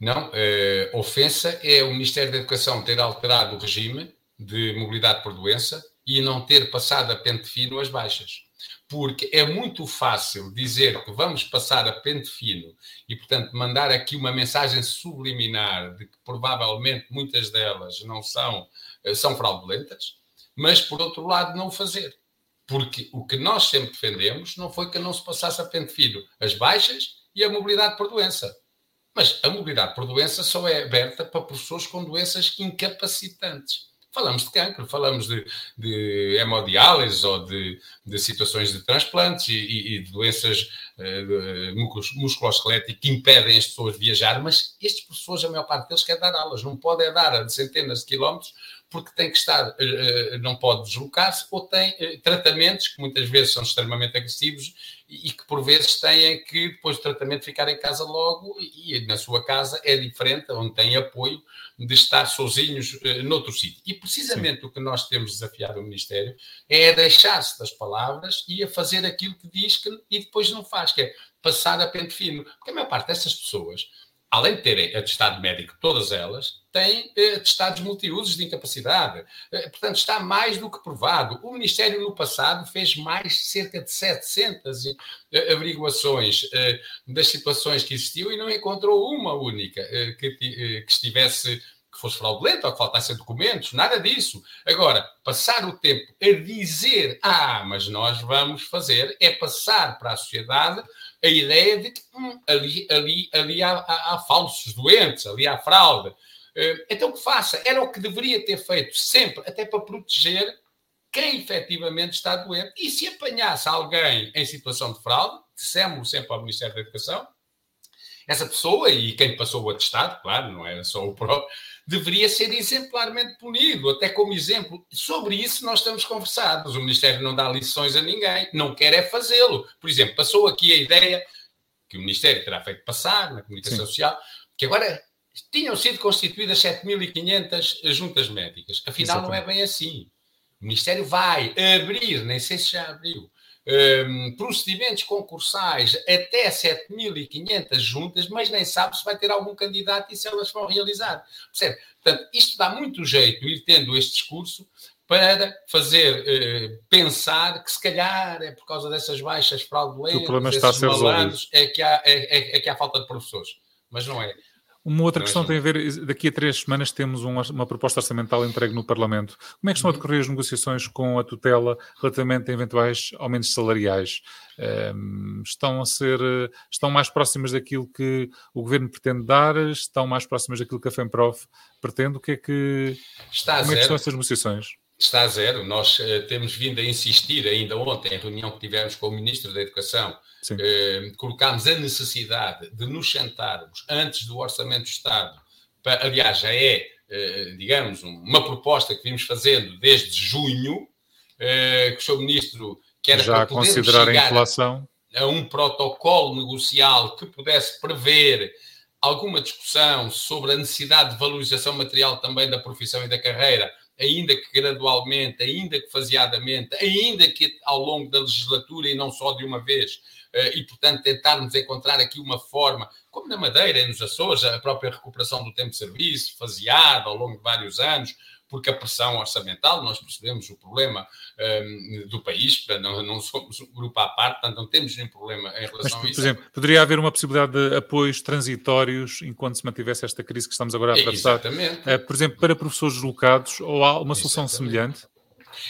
Não, eh, ofensa é o Ministério da Educação ter alterado o regime de mobilidade por doença e não ter passado a pente fino as baixas. Porque é muito fácil dizer que vamos passar a pente fino e, portanto, mandar aqui uma mensagem subliminar de que provavelmente muitas delas não são são fraudulentas, mas por outro lado não fazer. Porque o que nós sempre defendemos não foi que não se passasse a pente fino as baixas e a mobilidade por doença. Mas a mobilidade por doença só é aberta para pessoas com doenças incapacitantes. Falamos de cancro, falamos de, de hemodiálise ou de, de situações de transplantes e, e, de doenças uh, musculoesqueléticas que impedem as pessoas de viajar, mas estas pessoas, a maior parte deles, quer dar aulas, não podem dar a centenas de quilómetros porque tem que estar, uh, não pode deslocar-se ou tem tratamentos que muitas vezes são extremamente agressivos e, que por vezes têm que, depois do tratamento, ficar em casa logo e na sua casa é diferente, onde tem apoio de estar sozinhos uh, noutro sítio. E precisamente Sim. o que nós temos desafiado o Ministério é deixar-se das palavras e a fazer aquilo que diz que, e depois não faz, que é passar a pente fino. Porque a maior parte dessas pessoas, além de terem atestado médico, todas elas, têm eh, atestados multiusos de incapacidade. Eh, portanto, está mais do que provado. O Ministério, no passado, fez mais cerca de 700 eh, averiguações das situações que existiam e não encontrou uma única que, estivesse que fosse fraudulento ou que faltassem documentos, nada disso. Agora, passar o tempo a dizer, ah, mas nós vamos fazer, é passar para a sociedade a ideia de que hum, ali, ali, ali há, há, há, falsos doentes, ali há fraude. Eh, então, que faça? Era o que deveria ter feito sempre, até para proteger quem efetivamente está doente. E se apanhasse alguém em situação de fraude, dissemos sempre ao Ministério da Educação, essa pessoa e quem passou o atestado, claro, não era só o próprio, deveria ser exemplarmente punido, até como exemplo. Sobre isso nós estamos conversados. O Ministério não dá lições a ninguém, não quer é fazê-lo. Por exemplo, passou aqui a ideia que o Ministério terá feito passar na comunicação Sim. social, que agora tinham sido constituídas 7.500 juntas médicas. Afinal, Exatamente. não é bem assim. O Ministério vai abrir, nem sei se já abriu, procedimentos concursais até 7.500 juntas, mas nem sabe se vai ter algum candidato e se elas vão realizar. Percebe? Portanto, isto dá muito jeito ir tendo este discurso para fazer uh, pensar que se calhar é por causa dessas baixas fraudulentas, o problema está a ser resolvido. É que, há, é, é, é que há falta de professores. Mas não é. Uma outra questão tem a ver, daqui a três semanas temos uma, uma, proposta orçamental entregue no Parlamento. Como é que estão a uhum. decorrer as negociações com a tutela relativamente a eventuais aumentos salariais? Um, estão a ser, estão mais próximas daquilo que o Governo pretende dar? Estão mais próximas daquilo que a FEMPROF pretende? O que é que, Está como é que estão essas negociações? Está a zero. Nós uh, temos vindo a insistir, ainda ontem, em reunião que tivemos com o Ministro da Educação, eh, colocámos a necessidade de nos sentarmos antes do Orçamento do Estado, para, aliás, já é, eh, digamos, uma proposta que vimos fazendo desde junho, que o Sr. Ministro quer já considerar a inflação a um protocolo negocial que pudesse prever alguma discussão sobre a necessidade de valorização material também da profissão e da carreira, ainda que gradualmente, ainda que faseadamente, ainda que ao longo da legislatura e não só de uma vez, eh, e, portanto, tentarmos encontrar aqui uma forma, como na Madeira e nos Açores, a própria recuperação do tempo de serviço, faseada ao longo de vários anos, porque a pressão orçamental, nós percebemos o problema um, do país, não, não somos um grupo à parte, portanto não temos nenhum problema em relação Mas, a isso. Por exemplo, poderia haver uma possibilidade de apoios transitórios enquanto se mantivesse esta crise que estamos agora a atravessar? Exatamente. Uh, por exemplo, para professores deslocados, ou há uma solução Exatamente. semelhante?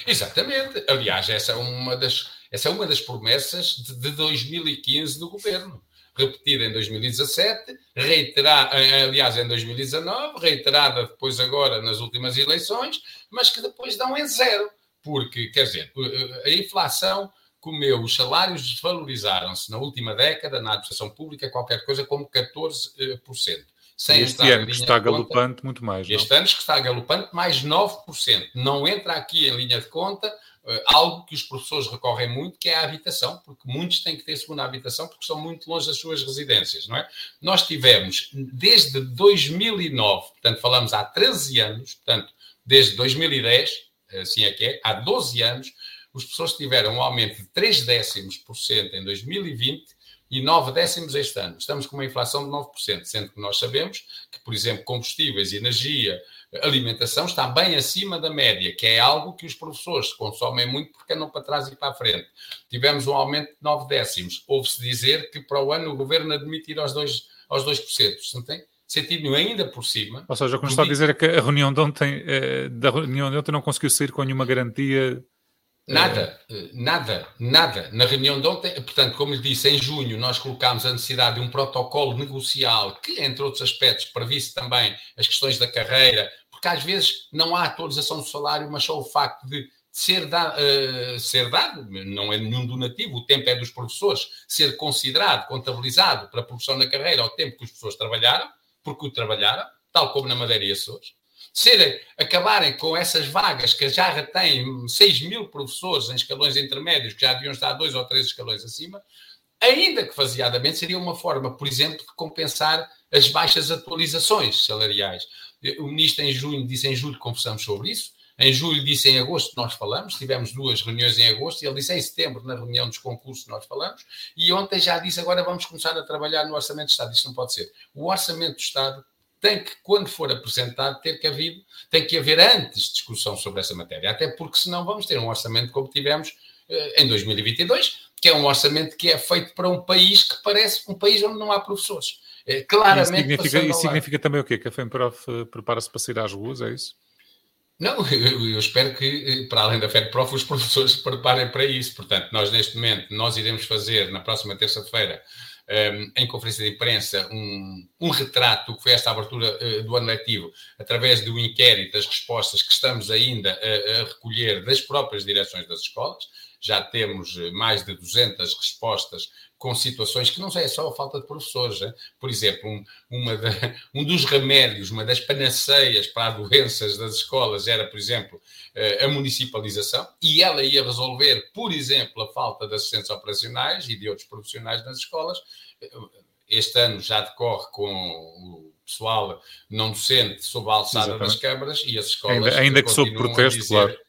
Exatamente. Aliás, essa é uma das essa é uma das promessas de, de 2015 do governo, repetida em 2017, reiterada, eh, aliás, em 2019, reiterada depois agora nas últimas eleições, mas que depois dão em zero, porque, quer dizer, eh, a inflação comeu, os salários desvalorizaram-se na última década na administração pública qualquer coisa como 14%. Sem este ano que está galopante, muito mais. Este ano que está galopante, mais 9%. Não entra aqui em linha de conta algo que os professores recorrem muito, que é a habitação, porque muitos têm que ter segunda habitação porque estão muito longe das suas residências, não é? Nós tivemos, desde 2009, portanto falamos há 13 anos, portanto, desde 2010, assim é que é, há 12 anos, os professores tiveram um aumento de 3 décimos por cento em 2020 e 9 décimos este ano. Estamos com uma inflação de 9%, sendo que nós sabemos que, por exemplo, combustíveis, energia, alimentação está bem acima da média, que é algo que os professores consomem muito porque andam para trás e para a frente. Tivemos um aumento de 9 décimos. Ouve-se dizer que para o ano o governo admite ir aos 2%. Aos 2%. Não tem sentido ainda por cima. Ou seja, o que nos está a dizer é que a reunião de ontem, eh, da reunião de ontem não conseguiu sair com nenhuma garantia Nada, eh, nada, nada. Na reunião de ontem, portanto, como lhe disse, em junho nós colocámos a necessidade de um protocolo negocial que, entre outros aspectos, previsse também as questões da carreira, porque às vezes não há atualização do salário, mas só o facto de ser, da, uh, ser dado, não é nenhum donativo, o tempo é dos professores, ser considerado, contabilizado para a progressão na carreira ao tempo que os professores trabalharam, porque o trabalharam, tal como na Madeira e Açores serem, acabarem com essas vagas que já retêm 6 mil professores em escalões intermédios, que já deviam estar dois ou três escalões acima, ainda que faseadamente seria uma forma, por exemplo, de compensar as baixas atualizações salariais. O ministro em junho disse em julho conversamos sobre isso, em julho disse em agosto nós falamos, tivemos duas reuniões em agosto, e ele disse em setembro, na reunião dos concursos, nós falamos, e ontem já disse agora vamos começar a trabalhar no Orçamento do Estado. Isto não pode ser. O Orçamento do Estado tem que, quando for apresentado, ter que haver, tem que haver antes discussão sobre essa matéria, até porque senão vamos ter um orçamento como tivemos eh, em 2022, que é um orçamento que é feito para um país que parece um país onde não há professores. Eh, claramente. Isso significa, isso significa também o quê? Que a FEMPROF eh, prepara-se para sair às ruas, é isso? Não, eu, eu, espero que, para além da FEDPROF, os [laughs] professores se preparem para isso. Portanto, nós neste momento, nós iremos fazer, na próxima terça-feira, em conferência de imprensa um, um retrato que foi esta abertura uh, do ano letivo, através do inquérito, das respostas que estamos ainda a, a recolher das próprias direções das escolas. Já temos eh, mais de 200 respostas com situações que não é só a falta de professores. Hein? Por exemplo, um, uma [laughs] um dos remédios, uma das panaceias para as doenças das escolas era, por exemplo, eh, a municipalização, e ela ia resolver, por exemplo, a falta de assistentes operacionais e de outros profissionais nas escolas. Este ano já decorre com o pessoal não docente sob a alçada Exatamente. das câmaras e as escolas. Ainda, ainda que sob protesto, dizer, claro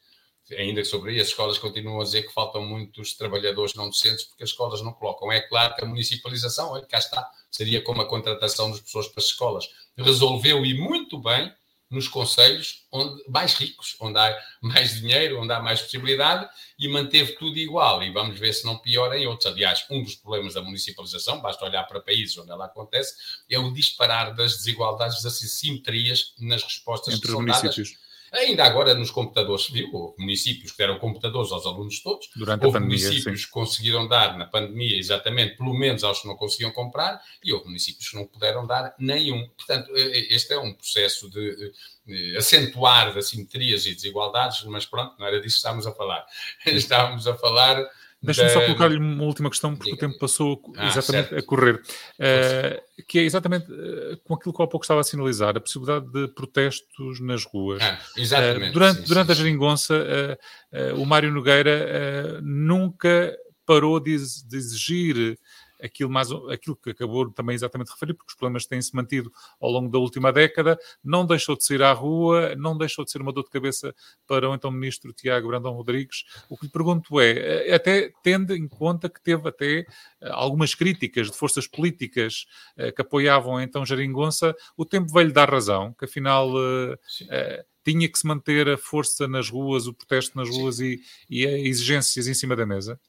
ainda sobre aí, as escolas continuam a dizer que faltam muitos trabalhadores não docentes porque as escolas não colocam. É claro que a municipalização, olha, cá está, seria como a contratação das pessoas para as escolas. Resolveu e muito bem nos conselhos onde, mais ricos, onde há mais dinheiro, onde há mais possibilidade e manteve tudo igual. E vamos ver se não piora em outros. Aliás, um dos problemas da municipalização, basta olhar para países onde ela acontece, é o disparar das desigualdades, das assimetrias nas respostas Entre que são municípios. dadas Ainda agora nos computadores, viu? Houve municípios que deram computadores aos alunos todos. Durante houve pandemia, municípios sim. que conseguiram dar na pandemia, exatamente, pelo menos aos que não conseguiam comprar, e houve municípios que não puderam dar nenhum. Portanto, eh, eh, este é um processo de, de acentuar de assimetrias e desigualdades, mas pronto, não era disso que estávamos a falar. [laughs] Estávamos a falar Deixa-me só colocar-lhe uma última questão, porque Diga. o tempo passou ah, exatamente certo. a correr, uh, que é exatamente uh, com aquilo que há pouco estava a sinalizar, a possibilidade de protestos nas ruas. Ah, exatamente. Uh, durante sim, durante sim, a geringonça, o Mário Nogueira nunca parou de, de exigir aquilo, mais, aquilo que acabou também exatamente de referir, porque os problemas têm-se mantido ao longo da última década, não deixou de sair à rua, não deixou de ser uma dor de cabeça para o então ministro Tiago Brandão Rodrigues. O que lhe pergunto é, eh, até tendo em conta que teve até eh, algumas críticas de forças políticas eh, que apoiavam então Jeringonça, o tempo veio-lhe dar razão, que afinal... tinha que se manter a força nas ruas, o protesto nas ruas e, e exigências em cima da mesa?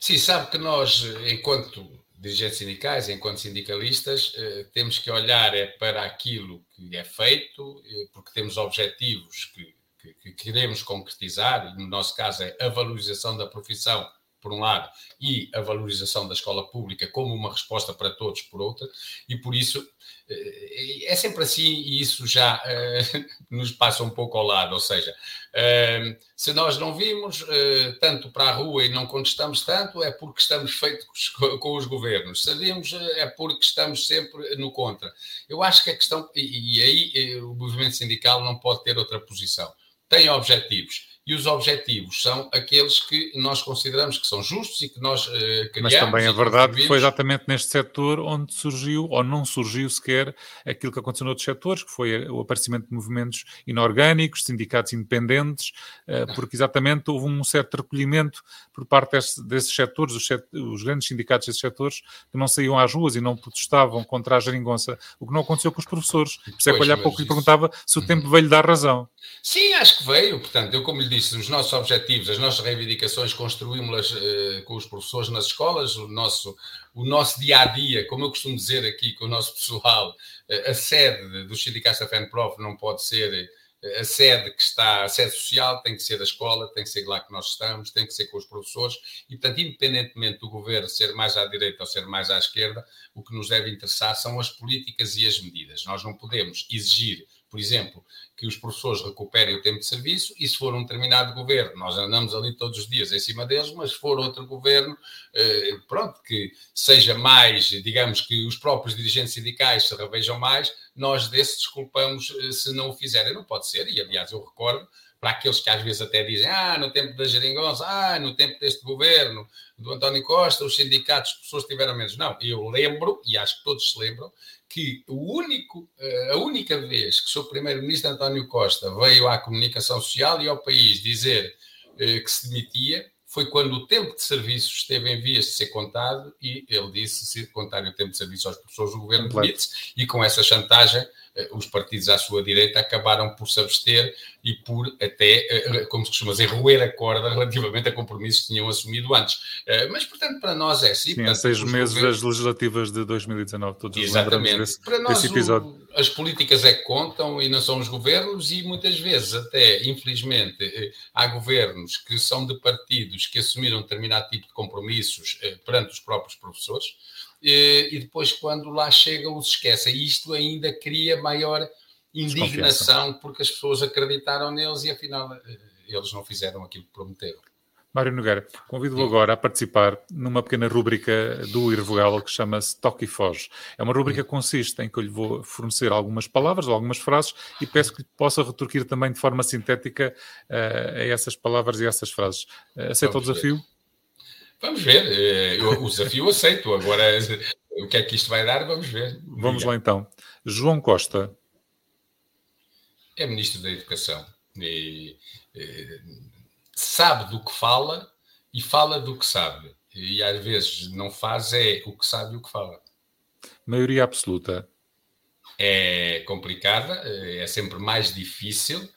Sim, sabe que nós, enquanto dirigentes sindicais, enquanto sindicalistas, eh, temos que olhar é para aquilo que é feito, eh, porque temos objetivos que, que, que queremos concretizar, e no nosso caso é a valorização da profissão por um lado, e a valorização da escola pública como uma resposta para todos, por outra, e por isso eh, é sempre assim e isso já uh, [laughs] nos passa um pouco ao lado, ou seja, uh, se nós não vimos tanto para a rua e não contestamos tanto, é porque estamos feitos com os governos, se vimos é porque estamos sempre no contra. Eu acho que a questão, e, e aí o movimento sindical não pode ter outra posição, tem objetivos, e os objetivos são aqueles que nós consideramos que são justos e que nós uh, criamos. Mas também é verdade que foi exatamente neste setor onde surgiu, ou não surgiu sequer, aquilo que aconteceu noutros setores, que foi o aparecimento de movimentos inorgânicos, sindicatos independentes, uh, porque exatamente houve um certo recolhimento por parte desses, desses setores, os, set, os, grandes sindicatos desses setores, que não saíam às ruas e não protestavam contra a geringonça, o que não aconteceu com os professores. Por isso é que olhar pouco lhe perguntava se o tempo veio lhe dar razão. Sim, acho que veio. Portanto, eu como lhe disse, os nossos objetivos, as nossas reivindicações, construímos-las uh, com os professores nas escolas, o nosso, o nosso dia a dia, como eu costumo dizer aqui com o nosso [laughs] pessoal, uh, a sede dos sindicatos da FENPROF não pode ser a sede que está, a sede social tem que ser a escola, tem que ser lá que nós estamos, tem que ser com os professores e, portanto, independentemente do governo ser mais à direita ou ser mais à esquerda, o que nos deve interessar são as políticas e as medidas. Nós não podemos exigir, por exemplo, que os professores recuperem o tempo de serviço e se for um determinado governo, nós andamos ali todos os dias em cima deles, mas se for outro governo, eh, pronto, que seja mais, digamos que os próprios dirigentes sindicais se revejam mais, nós desse desculpamos eh, se não o fizerem. Não pode ser, e aliás eu recordo para aqueles que às vezes até dizem, ah, no tempo da Geringonça, ah, no tempo deste governo, do António Costa, os sindicatos, as pessoas tiveram menos. Não, eu lembro, e acho que todos se lembram, que o único, eh, a única vez que o primeiro-ministro António Costa veio à comunicação social e ao país dizer eh, que se demitia, foi quando o tempo de serviço esteve em vias de ser contado e ele disse se contarem o tempo de serviço às pessoas, o governo demite-se e com essa chantagem os partidos à sua direita acabaram por se abster e por até, eh, como se costuma dizer, roer a corda relativamente a compromissos que tinham assumido antes. Eh, mas, portanto, para nós é assim. Sim, portanto, seis meses governos... das legislativas de 2019, todos Exatamente. Desse, para nós. O, as políticas é que contam e não são os governos, e muitas vezes, até, infelizmente, há governos que são de partidos que assumiram determinado tipo de compromissos perante os próprios professores e depois, quando lá chegam, os esquecem. E isto ainda cria maior indignação porque as pessoas acreditaram neles e afinal eh, eles não fizeram aquilo que prometeram. Mário Nogueira, convido-o agora a participar numa pequena rúbrica do Irrevogável que chama-se Toque e Foge. É uma rúbrica que consiste em que eu lhe vou fornecer algumas palavras ou algumas frases e peço que possa retorquir também de forma sintética uh, a essas palavras e a essas frases. Uh, aceita Vamos o desafio? Ver. Vamos ver. Eh, eu, o desafio aceito. Agora, o que é que isto vai dar? Vamos ver. Vamos lá então. João Costa. É Ministro da Educação. E, e, eh, sabe do que fala e fala do que sabe. E às vezes não faz é o que sabe e o que fala. Maioria absoluta. É complicada, eh, é sempre mais difícil eh,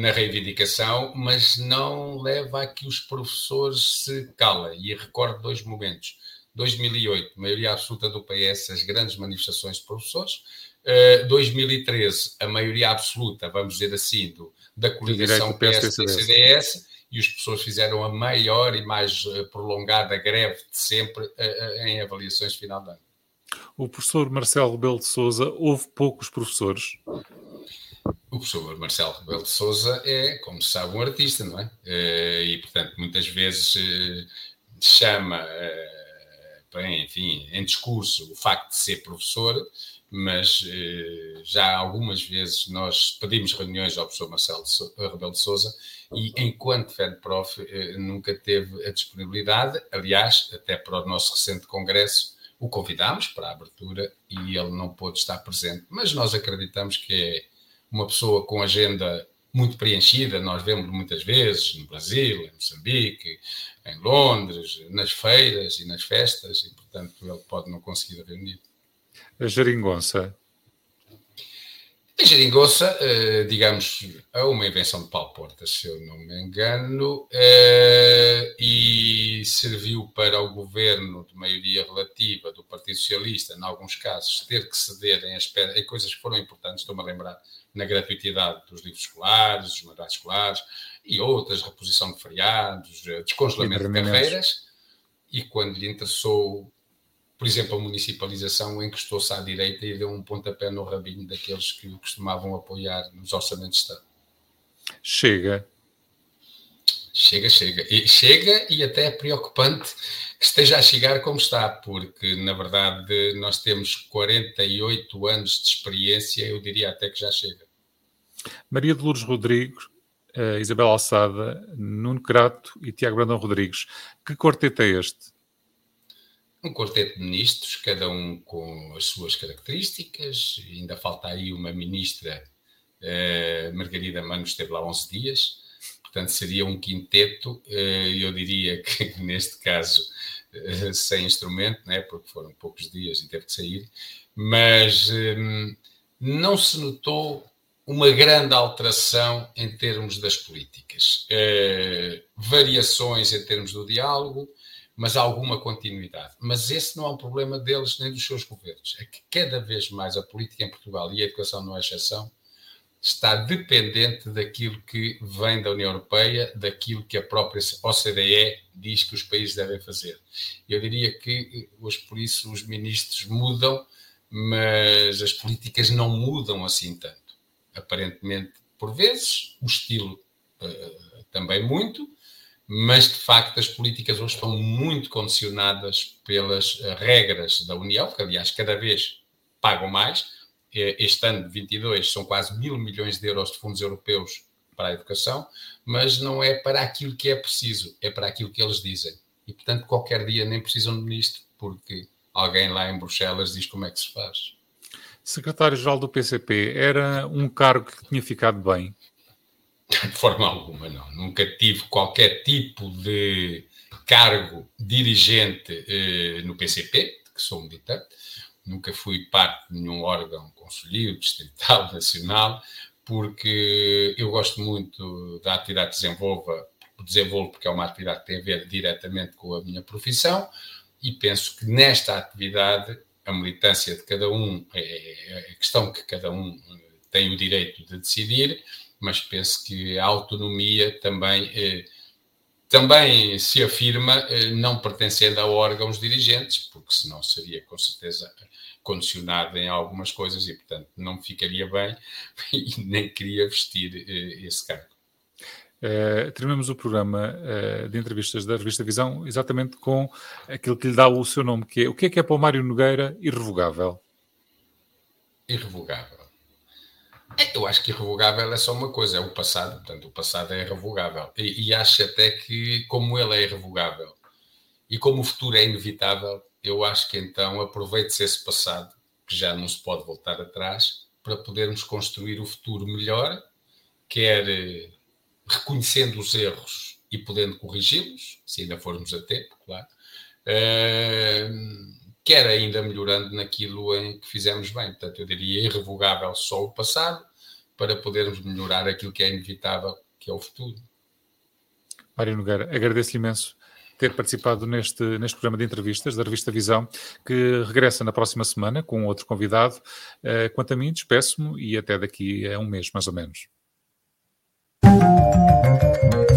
na reivindicação, mas não leva a que os professores se calem. E recordo dois momentos. 2008, maioria absoluta do PS, as grandes manifestações de professores. 2013, eh, a maioria absoluta, vamos dizer assim, do, da coligação PS-CDS, e os professores fizeram a maior e mais eh, prolongada greve de sempre em avaliações final de ano. O professor Marcelo Rebelo de Souza, houve poucos professores? O professor Marcelo Rebelo de Souza é, como se sabe, um artista, não é? Eh, e, portanto, muitas vezes eh, chama, eh, enfim, em discurso o facto de ser professor, mas já algumas vezes nós pedimos reuniões ao professor Marcelo Rebelo de Souza e, enquanto FEDPROF, nunca teve a disponibilidade. Aliás, até para o nosso recente congresso, o convidámos para a abertura e ele não pôde estar presente. Mas nós acreditamos que é uma pessoa com agenda muito preenchida, nós vemos muitas vezes no Brasil, em Moçambique, em Londres, nas feiras e nas festas, e portanto ele pode não conseguir reunir. A geringonça. A geringonça, eh, digamos, é uma invenção de Paulo Portas, se eu não me engano, eh, e serviu para o governo de maioria relativa do Partido Socialista, em alguns casos, ter que ceder em coisas que foram importantes, estou-me a lembrar na gratuitidade dos livros escolares, dos materiais escolares e outras, reposição de feriados, eh, descongelamento de carreiras. E quando lhe interessou, por exemplo, a municipalização, encostou-se à direita e deu um pontapé no rabinho daqueles que o costumavam apoiar nos orçamentos de Estado. Chega. Chega, chega. E, chega e até é preocupante que esteja a chegar como está, porque na verdade nós temos 48 anos de experiência, eu diria até que já chega. Maria de Lourdes Rodrigues, uh, Isabel Alçada, Nuno Crato e Tiago Brandão Rodrigues. Que quarteto é este? Um quarteto de ministros, cada um com as suas características. Ainda falta aí uma ministra, uh, Margarida Mano, esteve lá 11 dias. Portanto, seria um quinteto. Uh, eu diria que, [laughs] neste caso, sem instrumento, né, porque foram poucos dias e teve que sair. Mas um, não se notou uma grande alteração em termos das políticas. Eh, variações em termos do diálogo, mas alguma continuidade. Mas esse não é um problema deles nem dos seus governos. É que cada vez mais a política em Portugal, e a educação não é exceção, está dependente daquilo que vem da União Europeia, daquilo que a própria OCDE diz que os países devem fazer. Eu diria que hoje por isso os ministros mudam, mas as políticas não mudam assim tanto. Aparentemente, por vezes, o estilo uh, também muito, mas de facto as políticas hoje estão muito condicionadas pelas uh, regras da União, que aliás cada vez pagam mais este ano de 22 são quase mil milhões de euros de fundos europeus para a educação, mas não é para aquilo que é preciso, é para aquilo que eles dizem. E, portanto, qualquer dia nem precisam de ministro, porque alguém lá em Bruxelas diz como é que se faz. Secretário-Geral do PCP era um cargo que tinha ficado bem? De forma alguma, não. Nunca tive qualquer tipo de cargo dirigente eh, no PCP, que sou militante nunca fui parte de nenhum órgão conselheiro, distrital, [laughs] nacional, porque eu gosto muito da atividade que desenvolva, desenvolvo porque é uma atividade que tem a ver diretamente com a minha profissão e penso que nesta atividade a militância de cada um é, é, é a questão que cada um tem o direito de decidir, mas penso que a autonomia também é, também se afirma não pertencendo a órgãos dirigentes, porque senão seria com certeza condicionado em algumas coisas e, portanto, não ficaria bem [laughs] e nem queria vestir esse cargo. Uh, terminamos o programa uh, de entrevistas da revista Visão exatamente com aquilo que lhe dá o seu nome, que é o que é que é para o Mário Nogueira irrevogável? Irrevogável. Eu acho que irrevogável é só uma coisa, é o passado, portanto, o passado é irrevogável. E, e acho até que, como ele é irrevogável e como o futuro é inevitável, eu acho que então aproveite-se esse passado, que já não se pode voltar atrás, para podermos construir o futuro melhor, quer eh, reconhecendo os erros e podendo corrigi-los, se ainda formos a tempo, claro, uh, quer ainda melhorando naquilo em que fizemos bem. Portanto, eu diria irrevogável só o passado, para podermos melhorar aquilo que é inevitável, que é o futuro. Mário Nogueira, agradeço-lhe imenso ter participado neste, neste programa de entrevistas da revista Visão, que regressa na próxima semana com outro convidado. Uh, quanto a mim, despeço-me e até daqui a um mês, mais ou menos. うん。